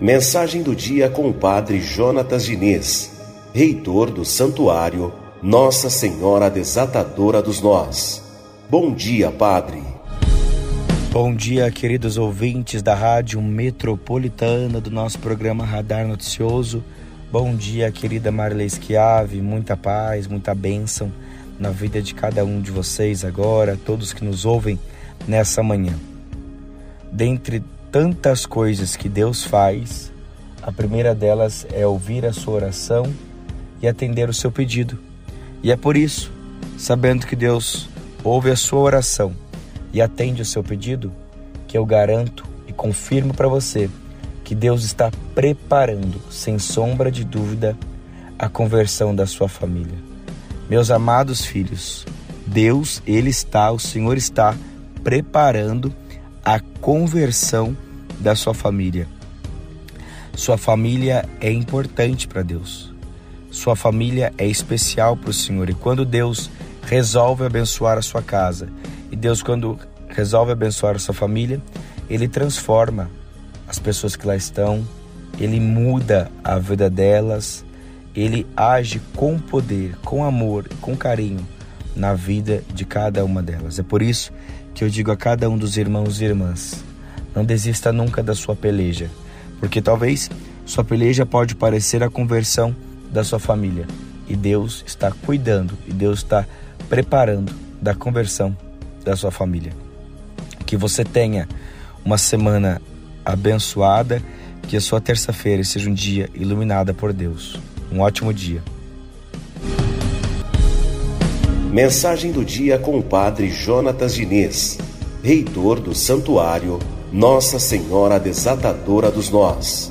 Mensagem do dia com o Padre Jonatas Diniz, reitor do Santuário Nossa Senhora Desatadora dos Nós. Bom dia, Padre. Bom dia, queridos ouvintes da Rádio Metropolitana do nosso programa Radar Noticioso. Bom dia, querida Marilei Schiave. Muita paz, muita bênção na vida de cada um de vocês agora, todos que nos ouvem nessa manhã. Dentre tantas coisas que Deus faz, a primeira delas é ouvir a sua oração e atender o seu pedido. E é por isso, sabendo que Deus ouve a sua oração e atende o seu pedido, que eu garanto e confirmo para você que Deus está preparando, sem sombra de dúvida, a conversão da sua família. Meus amados filhos, Deus, Ele está, o Senhor está preparando a conversão da sua família. Sua família é importante para Deus. Sua família é especial para o Senhor. E quando Deus resolve abençoar a sua casa, e Deus, quando resolve abençoar a sua família, Ele transforma as pessoas que lá estão, Ele muda a vida delas, Ele age com poder, com amor, com carinho na vida de cada uma delas. É por isso que eu digo a cada um dos irmãos e irmãs: não desista nunca da sua peleja, porque talvez sua peleja pode parecer a conversão da sua família, e Deus está cuidando e Deus está preparando da conversão da sua família. Que você tenha uma semana abençoada, que a sua terça-feira seja um dia iluminada por Deus. Um ótimo dia. Mensagem do dia com o Padre Jonatas Diniz, reitor do Santuário nossa Senhora Desatadora dos Nós.